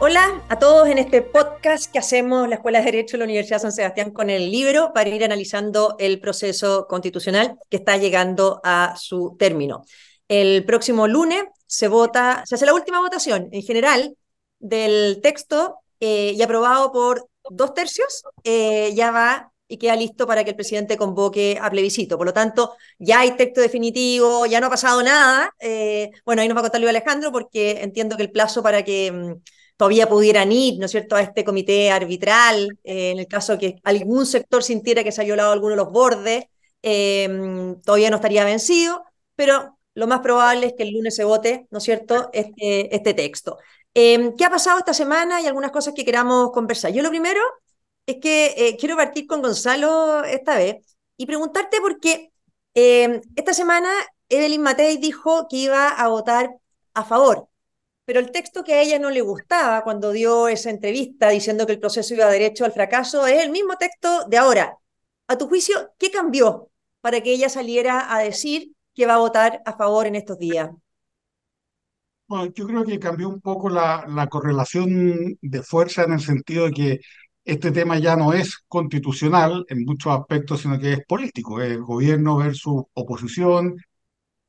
Hola a todos en este podcast que hacemos la Escuela de Derecho de la Universidad San Sebastián con el libro para ir analizando el proceso constitucional que está llegando a su término. El próximo lunes se vota, se hace la última votación en general del texto eh, y aprobado por dos tercios, eh, ya va y queda listo para que el presidente convoque a plebiscito. Por lo tanto, ya hay texto definitivo, ya no ha pasado nada. Eh, bueno, ahí nos va a contar Luis Alejandro porque entiendo que el plazo para que mm, todavía pudieran ir, ¿no es cierto?, a este comité arbitral, eh, en el caso que algún sector sintiera que se ha violado alguno de los bordes, eh, todavía no estaría vencido, pero lo más probable es que el lunes se vote, ¿no es cierto?, este, este texto. Eh, ¿Qué ha pasado esta semana y algunas cosas que queramos conversar? Yo lo primero es que quiero partir con Gonzalo esta vez y preguntarte por qué esta semana Evelyn Matei dijo que iba a votar a favor pero el texto que a ella no le gustaba cuando dio esa entrevista diciendo que el proceso iba derecho al fracaso es el mismo texto de ahora. A tu juicio, ¿qué cambió para que ella saliera a decir que va a votar a favor en estos días? Bueno, yo creo que cambió un poco la, la correlación de fuerza en el sentido de que este tema ya no es constitucional en muchos aspectos, sino que es político, es gobierno versus oposición,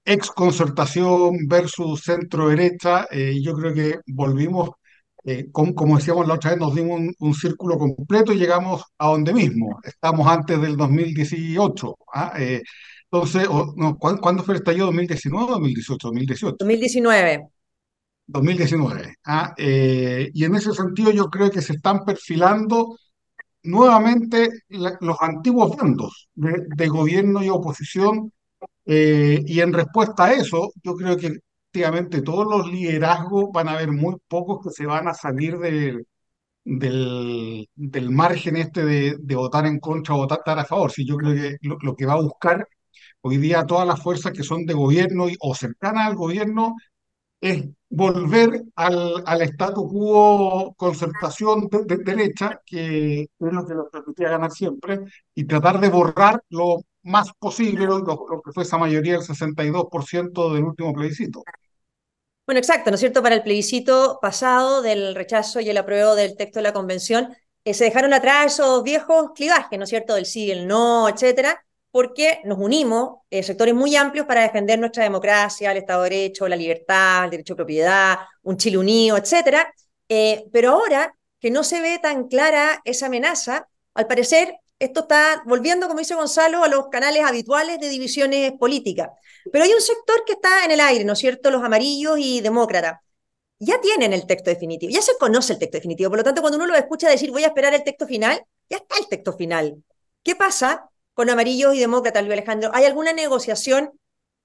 ex concertación versus centro derecha, eh, yo creo que volvimos, eh, como, decíamos la otra vez, nos dimos un, círculo completo y llegamos a donde mismo. Estamos antes del 2018. ¿ah? Eh, entonces, no, ¿cuándo, fue el estallido? ¿2019 o 2018? 2018. 2019. 2019. ¿ah? y en ese sentido yo creo que se están perfilando nuevamente los antiguos bandos de gobierno y oposición eh, y en respuesta a eso, yo creo que efectivamente todos los liderazgos van a haber muy pocos que se van a salir del, del, margen este de, de, votar en contra o votar a favor. Sí, yo creo que lo, que va a buscar hoy día todas las fuerzas que son de gobierno y, o cercanas al gobierno es volver al, al quo concertación de, derecha, que es lo que nos permitía ganar siempre, y tratar de borrar lo más posible lo, que fue esa mayoría del 62% del último plebiscito. Bueno, exacto, ¿no es cierto? Para el plebiscito pasado del rechazo y el apruebo del texto de la convención, eh, se dejaron atrás esos viejos clivajes, ¿no es cierto? Del sí, el no, etcétera, porque nos unimos eh, sectores muy amplios para defender nuestra democracia, el Estado de Derecho, la libertad, el derecho de propiedad, un Chile unido, etcétera. Eh, pero ahora que no se ve tan clara esa amenaza, al parecer esto está volviendo, como dice Gonzalo, a los canales habituales de divisiones políticas. Pero hay un sector que está en el aire, ¿no es cierto? Los amarillos y demócratas. Ya tienen el texto definitivo, ya se conoce el texto definitivo. Por lo tanto, cuando uno lo escucha decir voy a esperar el texto final, ya está el texto final. ¿Qué pasa con amarillos y demócratas, Luis Alejandro? ¿Hay alguna negociación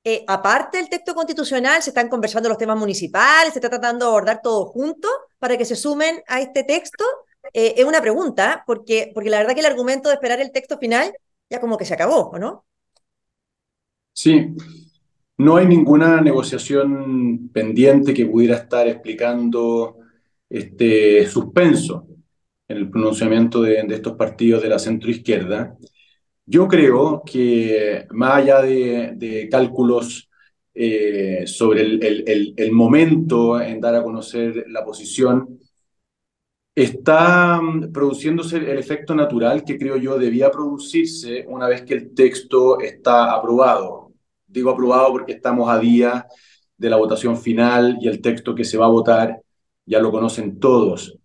eh, aparte del texto constitucional? ¿Se están conversando los temas municipales? ¿Se está tratando de abordar todo junto para que se sumen a este texto? Eh, es una pregunta, porque, porque la verdad que el argumento de esperar el texto final ya como que se acabó, ¿o no? Sí, no hay ninguna negociación pendiente que pudiera estar explicando este suspenso en el pronunciamiento de, estos partidos de la centroizquierda. Yo creo que más allá de, cálculos eh, sobre el, momento en dar a conocer la posición, está mm, produciéndose el efecto natural que creo yo debía producirse una vez que el texto está aprobado. Digo aprobado porque estamos a día de la votación final y el texto que se va a votar ya lo conocen todos.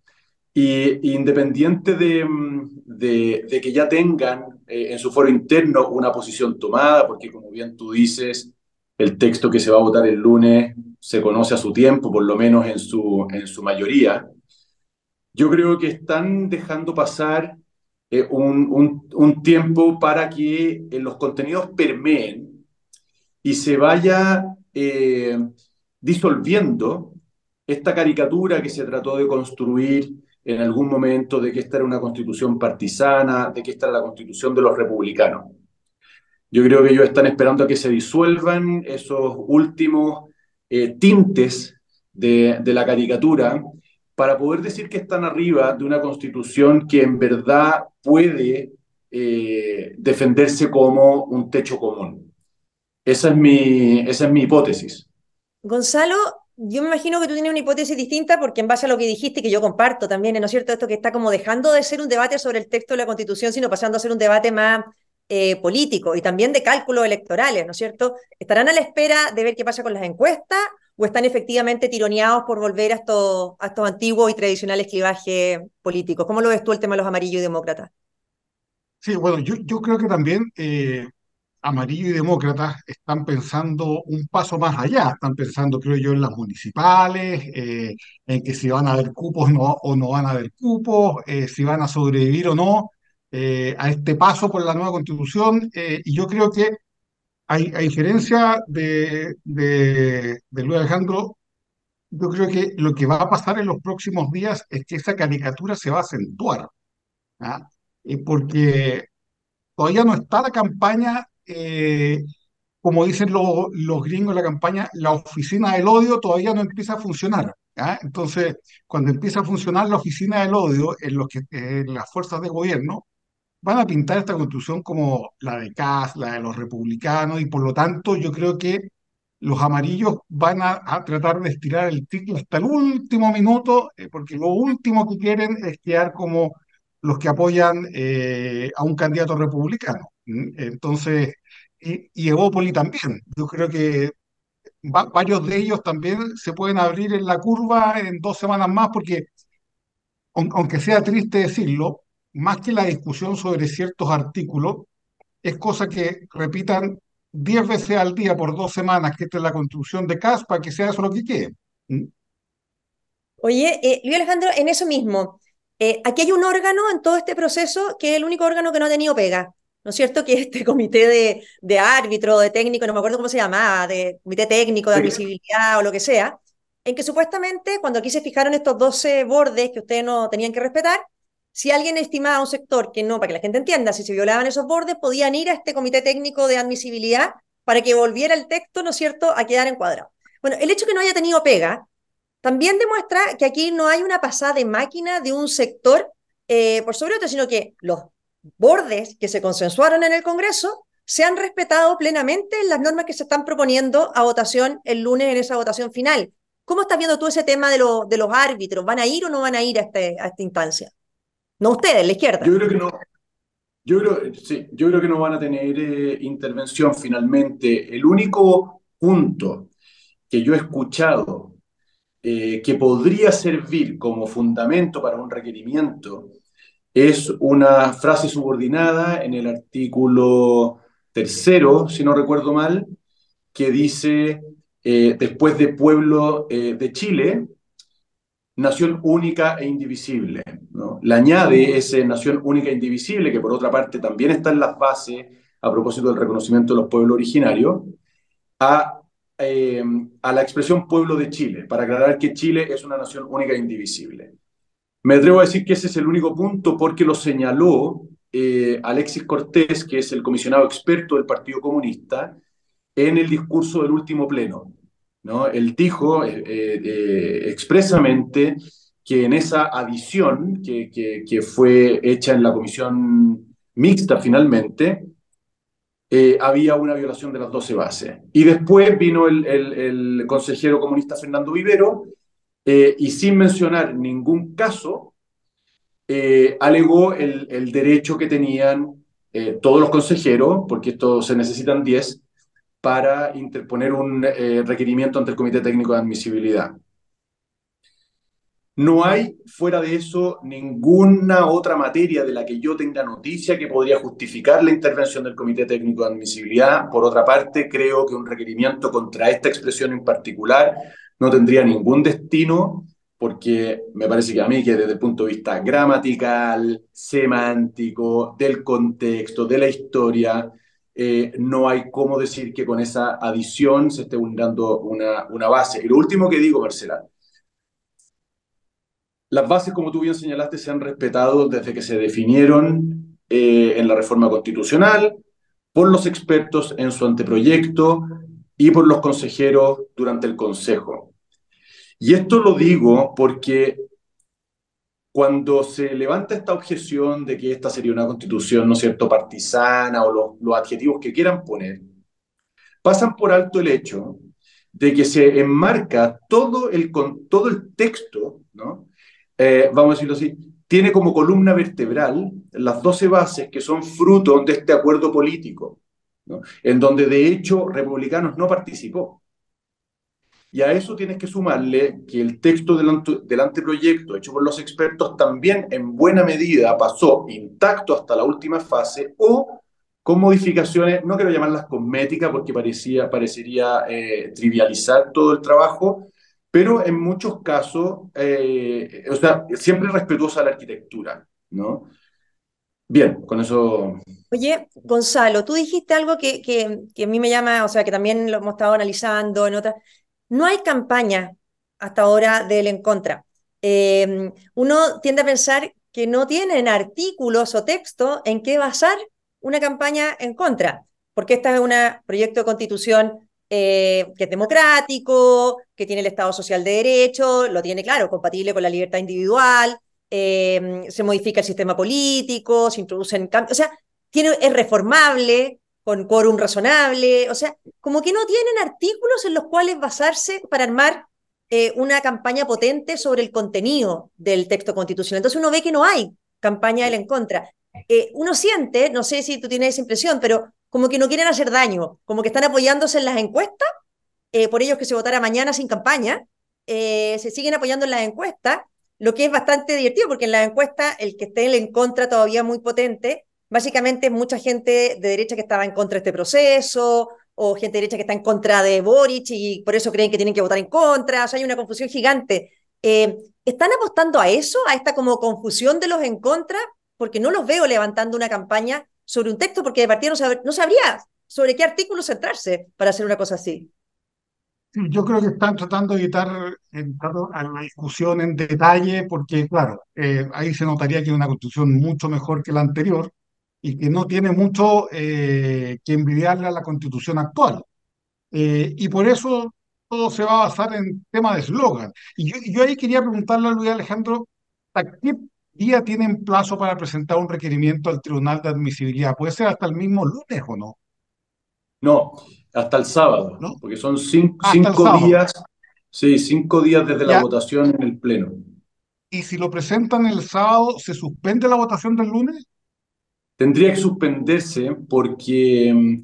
Y, independiente de, mm, de, que ya tengan eh, en su foro interno una posición tomada, porque como bien tú dices, el texto que se va a votar el lunes se conoce a su tiempo, por lo menos en su, en su mayoría, yo creo que están dejando pasar eh, un, un, tiempo para que eh, los contenidos permeen y se vaya eh, disolviendo esta caricatura que se trató de construir en algún momento de que esta era una constitución partisana, de que esta era la constitución de los republicanos. Yo creo que ellos están esperando a que se disuelvan esos últimos tintes de, de la caricatura para poder decir que están arriba de una constitución que en verdad puede eh, defenderse como un techo común. Esa es, mi, esa es mi hipótesis. Gonzalo, yo me imagino que tú tienes una hipótesis distinta porque en base a lo que dijiste, que yo comparto también, ¿no es cierto? Esto que está como dejando de ser un debate sobre el texto de la Constitución, sino pasando a ser un debate más eh, político y también de cálculos electorales, ¿no es cierto? ¿Estarán a la espera de ver qué pasa con las encuestas o están efectivamente tironeados por volver a estos, antiguos y tradicionales clivajes políticos? ¿Cómo lo ves tú el tema de los amarillos y demócratas? Sí, bueno, yo, yo creo que también eh, Amarillo y Demócratas están pensando un paso más allá, están pensando, creo yo, en las municipales, eh, en que si van a haber cupos o no van a haber cupos, eh, si van a sobrevivir o no eh, a este paso por la nueva constitución. y yo creo que, a diferencia de, de, de Luis Alejandro, yo creo que lo que va a pasar en los próximos días es que esa caricatura se va a acentuar, ¿ah? porque todavía no está la campaña eh, como dicen los gringos en la campaña, la oficina del odio todavía no empieza a funcionar. Entonces, cuando empieza a funcionar la oficina del odio en, los que, las fuerzas de gobierno, van a pintar esta constitución como la de Kass, la de los republicanos, y por lo tanto yo creo que los amarillos van a, tratar de estirar el ciclo hasta el último minuto, eh, porque lo último que quieren es quedar como los que apoyan eh, a un candidato republicano. Entonces, y, y también. Yo creo que varios de ellos también se pueden abrir en la curva en dos semanas más, porque, aunque sea triste decirlo, más que la discusión sobre ciertos artículos, es cosa que repitan diez veces al día por dos semanas que esta es la construcción de CASPA, que sea eso lo que quede. Oye, eh, Luis Alejandro, en eso mismo, eh, aquí hay un órgano en todo este proceso que es el único órgano que no ha tenido pega, ¿no es cierto? Que este comité de, de árbitro, de técnico, no me acuerdo cómo se llamaba, de comité técnico de admisibilidad o lo que sea, en que supuestamente cuando aquí se fijaron estos 12 bordes que ustedes no tenían que respetar, si alguien estimaba un sector que no, para que la gente entienda, si se violaban esos bordes, podían ir a este comité técnico de admisibilidad para que volviera el texto, ¿no es cierto?, a quedar encuadrado. Bueno, el hecho que no haya tenido pega también demuestra que aquí no hay una pasada de máquina de un sector eh, por sobre otro, sino que los bordes que se consensuaron en el Congreso se han respetado plenamente en las normas que se están proponiendo a votación el lunes en esa votación final. ¿Cómo estás viendo tú ese tema de, los árbitros? ¿Van a ir o no van a ir a, este, a esta instancia? No ustedes, la izquierda. Yo creo que no. Yo creo que no van a tener eh, intervención finalmente. El único punto que yo he escuchado eh, que podría servir como fundamento para un requerimiento es una frase subordinada en el artículo tercero, si no recuerdo mal, que dice, eh, después de pueblo eh, de Chile, nación única e indivisible. ¿no? Le añade esa nación única e indivisible, que por otra parte también está en las bases, a propósito del reconocimiento de los pueblos originarios, a eh, a la expresión pueblo de Chile, para aclarar que Chile es una nación única e indivisible. Me atrevo a decir que ese es el único punto porque lo señaló eh, Alexis Cortés, que es el comisionado experto del Partido Comunista, en el discurso del último pleno. ¿no? Él dijo eh, expresamente que en esa adición que, que, fue hecha en la comisión mixta finalmente, eh, había una violación de las 12 bases. Y después vino el, el, consejero comunista Fernando Vivero eh, y sin mencionar ningún caso, eh, alegó el, el, derecho que tenían todos los consejeros, porque esto se necesitan 10, para interponer un requerimiento ante el Comité Técnico de Admisibilidad. No hay fuera de eso ninguna otra materia de la que yo tenga noticia que podría justificar la intervención del Comité Técnico de Admisibilidad. Por otra parte, creo que un requerimiento contra esta expresión en particular no tendría ningún destino porque me parece que a mí que desde el punto de vista gramatical, semántico, del contexto, de la historia, eh, no hay cómo decir que con esa adición se esté vulnerando una, una base. Y lo último que digo, Marcela, las bases, como tú bien señalaste, se han respetado desde que se definieron eh, en la reforma constitucional, por los expertos en su anteproyecto y por los consejeros durante el Consejo. Y esto lo digo porque cuando se levanta esta objeción de que esta sería una constitución, ¿no es cierto?, partisana o los, adjetivos que quieran poner, pasan por alto el hecho de que se enmarca todo el, con, todo el texto, ¿no? Eh, vamos a decirlo así, tiene como columna vertebral las 12 bases que son fruto de este acuerdo político, en donde de hecho Republicanos no participó. Y a eso tienes que sumarle que el texto del, del, anteproyecto hecho por los expertos también en buena medida pasó intacto hasta la última fase o con modificaciones, no quiero llamarlas cosméticas porque parecía, parecería eh, trivializar todo el trabajo, pero en muchos casos, eh, o sea, siempre respetuosa la arquitectura, ¿no? Bien, con eso. Oye, Gonzalo, tú dijiste algo que, que, que a mí me llama, o sea, que también lo hemos estado analizando en otras no hay campaña hasta ahora del en contra. Em, uno tiende a pensar que no tienen artículos o texto en qué basar una campaña en contra, porque este es un proyecto de constitución eh, que es democrático, que tiene el Estado Social de Derecho, lo tiene, claro, compatible con la libertad individual, em, se modifica el sistema político, se introducen cambios, o sea, tiene, es reformable, con quórum razonable, o sea, como que no tienen artículos en los cuales basarse para armar eh, una campaña potente sobre el contenido del texto constitucional. Entonces uno ve que no hay campaña del en contra. Eh, uno siente, no sé si tú tienes esa impresión, pero como que no quieren hacer daño, como que están apoyándose en las encuestas, eh, por ellos que se votara mañana sin campaña, se siguen apoyando en las encuestas, lo que es bastante divertido, porque en las encuestas el que esté en contra todavía muy potente, básicamente mucha gente de derecha que estaba en contra de este proceso, o gente de derecha que está en contra de Boric y por eso creen que tienen que votar en contra, o sea, hay una confusión gigante. Eh, ¿Están apostando a eso, a esta como confusión de los en contra? Porque no los veo levantando una campaña sobre un texto, porque de partida no, sabría sobre qué artículo centrarse para hacer una cosa así. Yo creo que están tratando de evitar entrar a la discusión en detalle, porque, claro, eh, ahí se notaría que es una constitución mucho mejor que la anterior, y que no tiene mucho eh, que envidiarle a la constitución actual. Eh, y por eso todo se va a basar en tema de eslogan. Y yo, yo, ahí quería preguntarle a Luis Alejandro, ¿a qué día tienen plazo para presentar un requerimiento al Tribunal de Admisibilidad? ¿Puede ser hasta el mismo lunes o no? No, hasta el sábado, ¿no? porque son cinco, cinco días, sí, cinco días desde la votación en el Pleno. ¿Y si lo presentan el sábado, se suspende la votación del lunes? Tendría que suspenderse porque mm,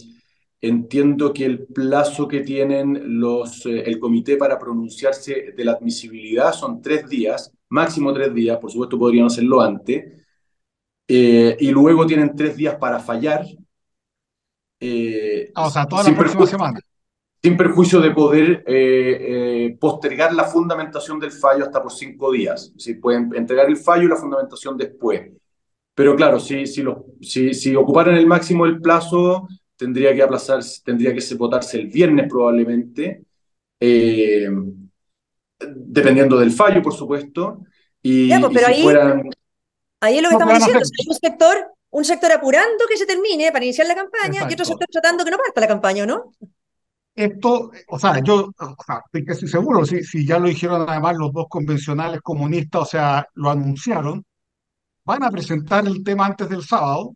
entiendo que el plazo que tienen los, eh, el comité para pronunciarse de la admisibilidad son tres días, máximo tres días, por supuesto podrían hacerlo antes, eh, y luego tienen tres días para fallar. Eh, ah, o sea, toda la próxima semana. Sin perjuicio de poder postergar la fundamentación del fallo hasta por cinco días. Si pueden entregar el fallo y la fundamentación después. Pero claro, si, si, lo, si, si ocuparan el máximo el plazo, tendría que aplazarse, tendría que votarse el viernes probablemente, eh, dependiendo del fallo, por supuesto. Y, pues, pero ahí, ahí es lo que estamos diciendo. Hay un sector, un sector apurando que se termine para iniciar la campaña y otro sector tratando que no parta la campaña, ¿no? Esto, o sea, yo o sea, estoy casi seguro, si, si ya lo dijeron además los dos convencionales comunistas, o sea, lo anunciaron, van a presentar el tema antes del sábado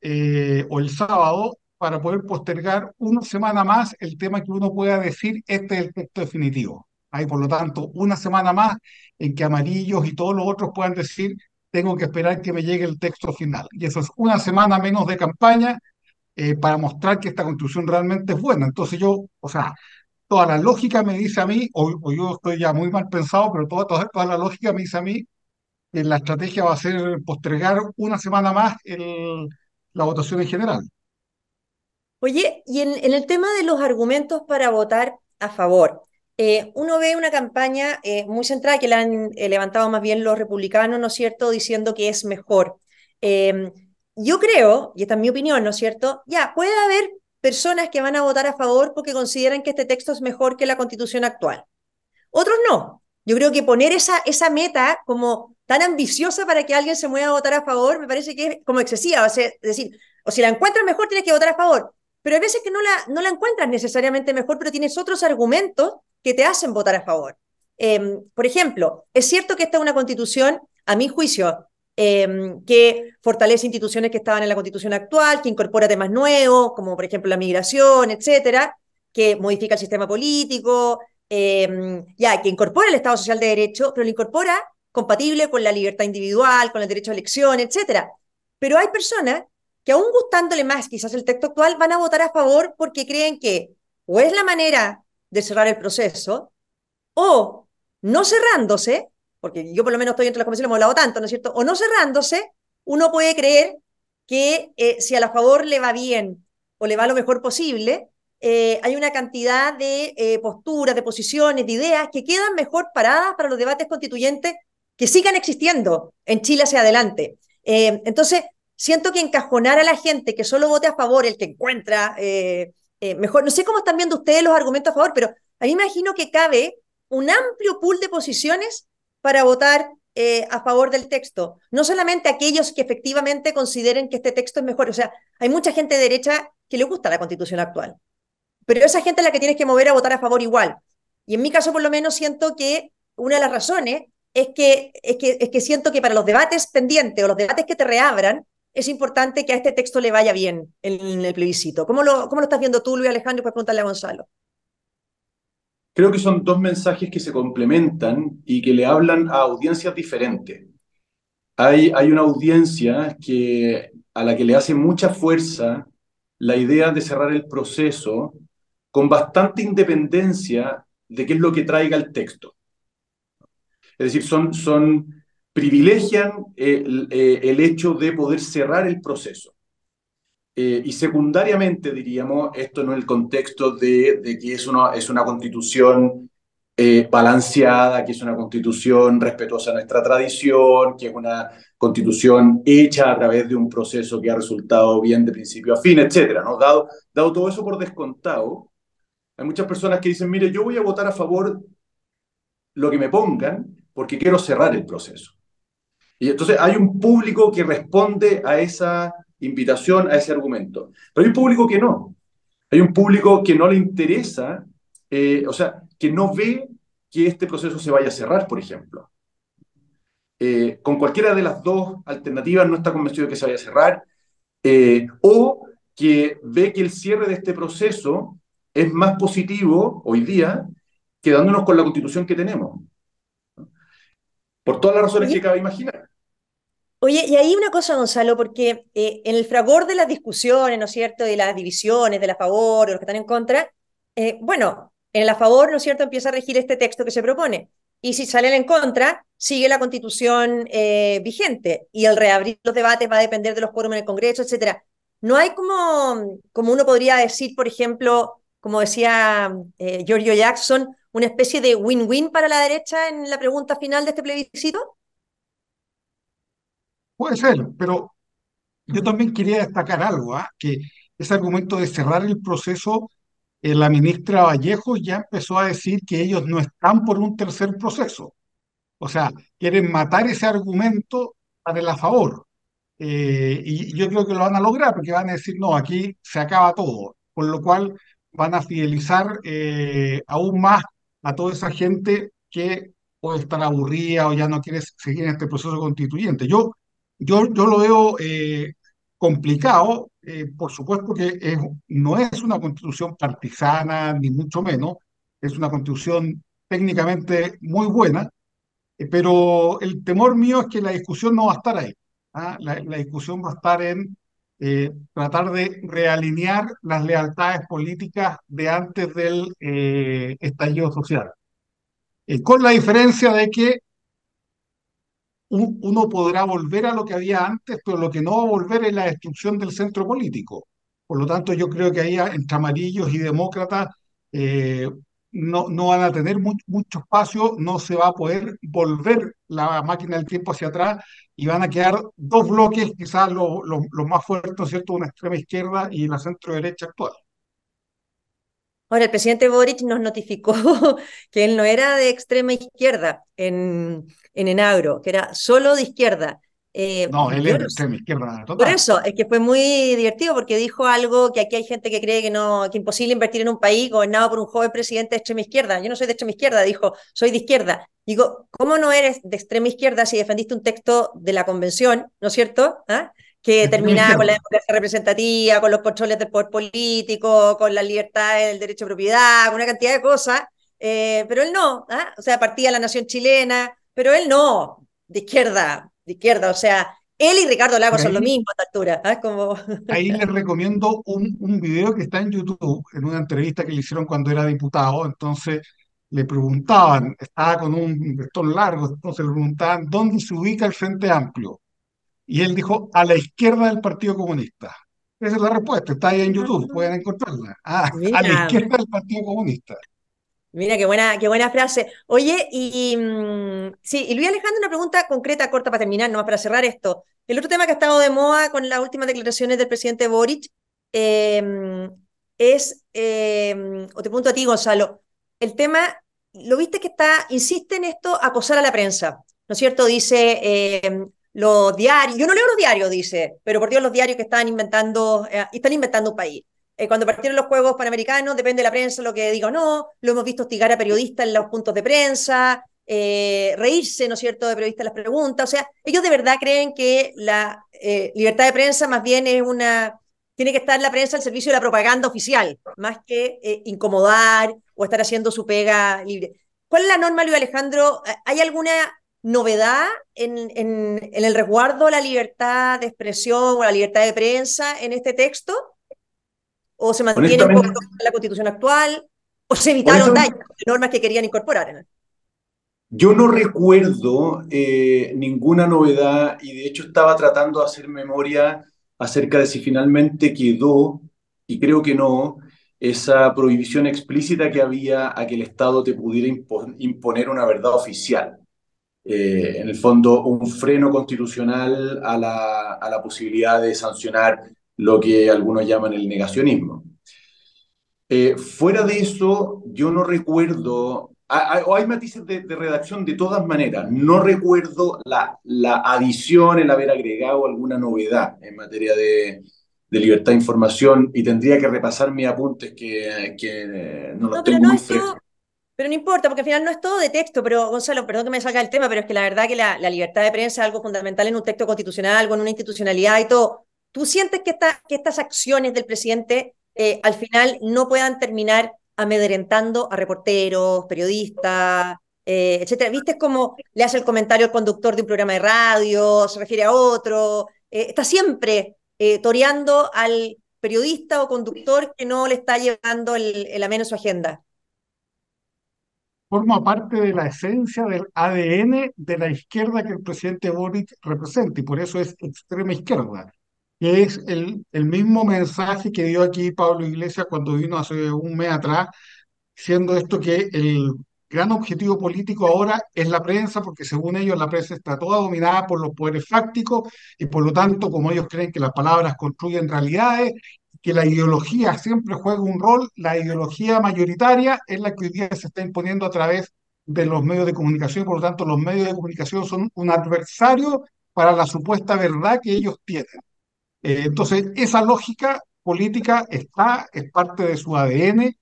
eh, o el sábado para poder postergar una semana más el tema que uno pueda decir, este es el texto definitivo. Hay, por lo tanto, una semana más en que amarillos y todos los otros puedan decir, tengo que esperar que me llegue el texto final. Y eso es una semana menos de campaña eh, para mostrar que esta construcción realmente es buena. Entonces yo, o sea, toda la lógica me dice a mí, o, yo estoy ya muy mal pensado, pero toda, toda, toda la lógica me dice a mí la estrategia va a ser postergar una semana más la votación en general. Oye, y en, el tema de los argumentos para votar a favor, eh, uno ve una campaña eh, muy centrada que la han eh, levantado más bien los republicanos, ¿no es cierto?, diciendo que es mejor. Yo creo, y esta es mi opinión, ¿no es cierto?, ya, puede haber personas que van a votar a favor porque consideran que este texto es mejor que la constitución actual. Otros no. Yo creo que poner esa, esa meta como tan ambiciosa para que alguien se mueva a votar a favor, me parece que es como excesiva. O sea, es decir, o si la encuentras mejor, tienes que votar a favor. Pero hay veces que no la, no la encuentras necesariamente mejor, pero tienes otros argumentos que te hacen votar a favor. Em, por ejemplo, es cierto que esta es una constitución, a mi juicio, em, que fortalece instituciones que estaban en la constitución actual, que incorpora temas nuevos, como por ejemplo la migración, etcétera, que modifica el sistema político, em, ya, que incorpora el Estado Social de Derecho, pero lo incorpora compatible con la libertad individual, con el derecho a elección, etc. Pero hay personas que aún gustándole más quizás el texto actual, van a votar a favor porque creen que o es la manera de cerrar el proceso, o no cerrándose, porque yo por lo menos estoy entre las comisiones, hemos hablado tanto, ¿no es cierto? O no cerrándose, uno puede creer que eh, si a la favor le va bien o le va lo mejor posible, eh, hay una cantidad de eh, posturas, de posiciones, de ideas que quedan mejor paradas para los debates constituyentes que sigan existiendo en Chile hacia adelante. entonces, siento que encajonar a la gente que solo vote a favor, el que encuentra mejor, no sé cómo están viendo ustedes los argumentos a favor, pero a mí me imagino que cabe un amplio pool de posiciones para votar eh, a favor del texto. No solamente aquellos que efectivamente consideren que este texto es mejor. O sea, hay mucha gente de derecha que le gusta la constitución actual. Pero esa gente es la que tienes que mover a votar a favor igual. Y en mi caso, por lo menos, siento que una de las razones es que, es que, es que siento que para los debates pendientes o los debates que te reabran, es importante que a este texto le vaya bien en, el plebiscito. ¿Cómo lo, ¿Cómo lo estás viendo tú, Luis Alejandro? Puedes preguntarle a Gonzalo. Creo que son dos mensajes que se complementan y que le hablan a audiencias diferentes. Hay, hay una audiencia que, a la que le hace mucha fuerza la idea de cerrar el proceso con bastante independencia de qué es lo que traiga el texto. Es decir, son, privilegian el, eh, el hecho de poder cerrar el proceso. Eh, y secundariamente, diríamos, esto es el contexto de, que es una, es una constitución eh, balanceada, que es una constitución respetuosa a nuestra tradición, que es una constitución hecha a través de un proceso que ha resultado bien de principio a fin, etc. ¿no? Dado, dado todo eso por descontado, hay muchas personas que dicen, mire, yo voy a votar a favor lo que me pongan porque quiero cerrar el proceso. Y entonces hay un público que responde a esa invitación a ese argumento. Pero hay un público que no. Hay un público que no le interesa, eh, o sea, que no ve que este proceso se vaya a cerrar, por ejemplo. Eh, con cualquiera de las dos alternativas no está convencido de que se vaya a cerrar, eh, o que ve que el cierre de este proceso es más positivo hoy día quedándonos con la constitución que tenemos. Por todas las razones que cabe imaginar. Oye, y ahí una cosa, Gonzalo, porque eh, en el fragor de las discusiones, ¿no es cierto?, de las divisiones, de la favor, de los que están en contra, eh, bueno, en la favor, ¿no es cierto?, empieza a regir este texto que se propone. Y si sale en contra, sigue la constitución eh, vigente. Y el reabrir los debates va a depender de los quórum en el Congreso, etcétera. No hay como, como uno podría decir, por ejemplo, como decía Giorgio Jackson, una especie de win-win para la derecha en la pregunta final de este plebiscito. Puede ser, pero yo también quería destacar algo, ¿ah? que ese argumento de cerrar el proceso, eh, la ministra Vallejo ya empezó a decir que ellos no están por un tercer proceso. O sea, quieren matar ese argumento para el a favor. Eh, y yo creo que lo van a lograr porque van a decir, no, aquí se acaba todo. Por lo cual van a fidelizar eh, aún más a toda esa gente que puede estar aburrida o ya no quiere seguir en este proceso constituyente. Yo yo, yo lo veo eh, complicado, eh, por supuesto que no es una constitución partisana, ni mucho menos, es una constitución técnicamente muy buena, pero el temor mío es que la discusión no va a estar ahí. ¿ah? La, discusión va a estar en tratar de realinear las lealtades políticas de antes del estallido social. con la diferencia de que uno podrá volver a lo que había antes, pero lo que no va a volver es la destrucción del centro político. Por lo tanto, yo creo que ahí entre amarillos y demócratas eh, no, no van a tener mucho espacio, no se va a poder volver la máquina del tiempo hacia atrás y van a quedar dos bloques, quizás los, los más fuertes, ¿cierto? Una extrema izquierda y la centro derecha actual. Ahora, el presidente Boric nos notificó que él no era de extrema izquierda en, en Enagro, que era solo de izquierda. Eh, no, él es de extrema izquierda total. Por eso, es que fue muy divertido porque dijo algo que aquí hay gente que cree que no, que imposible invertir en un país gobernado por un joven presidente de extrema izquierda. Yo no soy de extrema izquierda, dijo, soy de izquierda. Digo, ¿cómo no eres de extrema izquierda si defendiste un texto de la convención, ¿no es cierto? ¿Ah? que terminaba con la democracia representativa, con los controles del poder político, con la libertad del derecho de propiedad, con una cantidad de cosas, eh, pero él no, ¿ah? o sea, partía la nación chilena, pero él no, de izquierda, de izquierda, o sea, él y Ricardo Lagos son lo mismo a esta altura. ¿ah? Como... ahí les recomiendo un, un video que está en YouTube, en una entrevista que le hicieron cuando era diputado, entonces le preguntaban, estaba con un vestón largo, entonces le preguntaban, ¿dónde se ubica el Frente Amplio? Y él dijo, a la izquierda del Partido Comunista. Esa es la respuesta, está ahí en YouTube, ah. pueden encontrarla. Ah, a la izquierda del Partido Comunista. Mira, qué buena, qué buena frase. Oye, y, mm, sí, y Luis Alejandro, una pregunta concreta, corta para terminar, nomás para cerrar esto. El otro tema que ha estado de moda con las últimas declaraciones del presidente Boric em, es, em, o te pregunto a ti, Gonzalo, el tema, lo viste que está, insiste en esto, acosar a la prensa, ¿no es cierto? Dice em, los diarios, yo no leo los diarios, dice, pero por Dios los diarios que están inventando, eh, están inventando un país. Eh, cuando partieron los Juegos Panamericanos, depende de la prensa lo que diga o no, lo hemos visto hostigar a periodistas en los puntos de prensa, eh, reírse, ¿no es cierto?, de periodistas las preguntas. O sea, ellos de verdad creen que la eh, libertad de prensa más bien es una, tiene que estar la prensa al servicio de la propaganda oficial, más que incomodar o estar haciendo su pega libre. ¿Cuál es la norma, Luis Alejandro? ¿Hay alguna novedad en, en, en el resguardo a la libertad de expresión o la libertad de prensa en este texto? ¿O se mantiene un poco la constitución actual? ¿O se evitaron daños, normas que querían incorporar? Yo no recuerdo eh, ninguna novedad y de hecho estaba tratando de hacer memoria acerca de si finalmente quedó, y creo que no, esa prohibición explícita que había a que el Estado te pudiera imponer una verdad oficial. Eh, en el fondo, un freno constitucional a la, a la posibilidad de sancionar lo que algunos llaman el negacionismo. Eh, fuera de eso, yo no recuerdo, o hay matices de, redacción de todas maneras, no recuerdo la, la adición, el haber agregado alguna novedad en materia de, de libertad de información y tendría que repasar mis apuntes que, que no los tengo muy frescos. Pero no importa, porque al final no es todo de texto, pero Gonzalo, perdón que me salga el tema, pero es que la verdad que la, la libertad de prensa es algo fundamental en un texto constitucional, en una institucionalidad y todo. ¿Tú sientes que, que estas acciones del presidente eh, al final no puedan terminar amedrentando a reporteros, periodistas, eh, etcétera? ¿Viste cómo le hace el comentario al conductor de un programa de radio, se refiere a otro? Eh, está siempre toreando al periodista o conductor que no le está llevando el, el ameno su agenda forma parte de la esencia del ADN de la izquierda que el presidente Boric representa y por eso es extrema izquierda que es el, mismo mensaje que dio aquí Pablo Iglesias cuando vino hace un mes atrás, siendo esto que el gran objetivo político ahora es la prensa, porque según ellos la prensa está toda dominada por los poderes fácticos y por lo tanto, como ellos creen que las palabras construyen realidades, que la ideología siempre juega un rol, la ideología mayoritaria es la que hoy día se está imponiendo a través de los medios de comunicación, por lo tanto los medios de comunicación son un adversario para la supuesta verdad que ellos tienen. Eh, entonces, esa lógica política está, es parte de su ADN,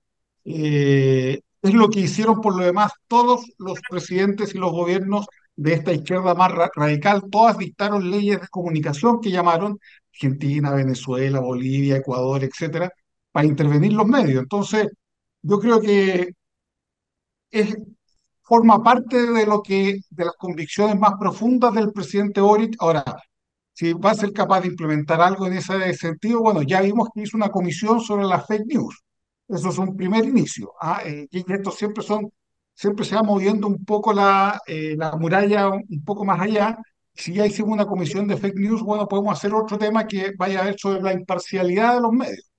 eh, es lo que hicieron por lo demás todos los presidentes y los gobiernos de esta izquierda más radical, todas dictaron leyes de comunicación que llamaron Argentina, Venezuela, Bolivia, Ecuador, etcétera, para intervenir los medios. Entonces, yo creo que forma parte de lo que, de las convicciones más profundas del presidente Boric. Ahora, si va a ser capaz de implementar algo en ese sentido, bueno, ya vimos que hizo una comisión sobre las fake news. Eso es un primer inicio. ¿ah? Eh, y esto siempre son, siempre se va moviendo un poco la, eh, la muralla un poco más allá. Si ya hicimos una comisión de fake news, bueno, podemos hacer otro tema que vaya a ver sobre la imparcialidad de los medios.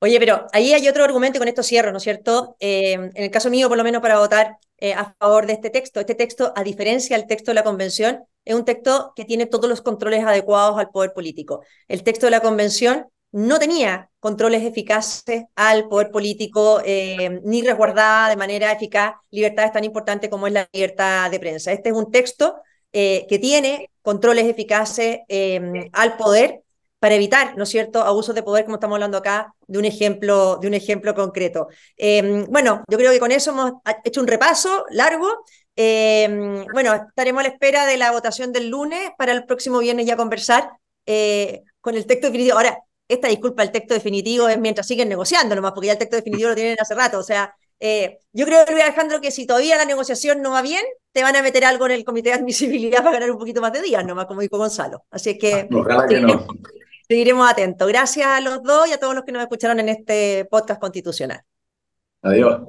Oye, pero ahí hay otro argumento con esto cierro, ¿no es cierto? Eh, en el caso mío, por lo menos para votar a favor de este texto. Este texto, a diferencia del texto de la convención, es un texto que tiene todos los controles adecuados al poder político. El texto de la convención no tenía controles eficaces al poder político, eh, ni resguardaba de manera eficaz libertades tan importantes como es la libertad de prensa. Este es un texto eh, que tiene controles eficaces eh, al poder para evitar, ¿no es cierto?, abusos de poder, como estamos hablando acá, de un ejemplo, de un ejemplo concreto. bueno, yo creo que con eso hemos hecho un repaso largo Em, bueno, estaremos a la espera de la votación del lunes para el próximo viernes ya conversar eh, con el texto definitivo. Ahora, esta disculpa, el texto definitivo es mientras siguen negociando nomás, porque ya el texto definitivo lo tienen hace rato. O sea, eh, yo creo, Luis Alejandro, que si todavía la negociación no va bien, te van a meter algo en el comité de admisibilidad para ganar un poquito más de días, nomás, como dijo Gonzalo. Así que, Ojalá que no. seguiremos atentos. Gracias a los dos y a todos los que nos escucharon en este podcast constitucional. Adiós.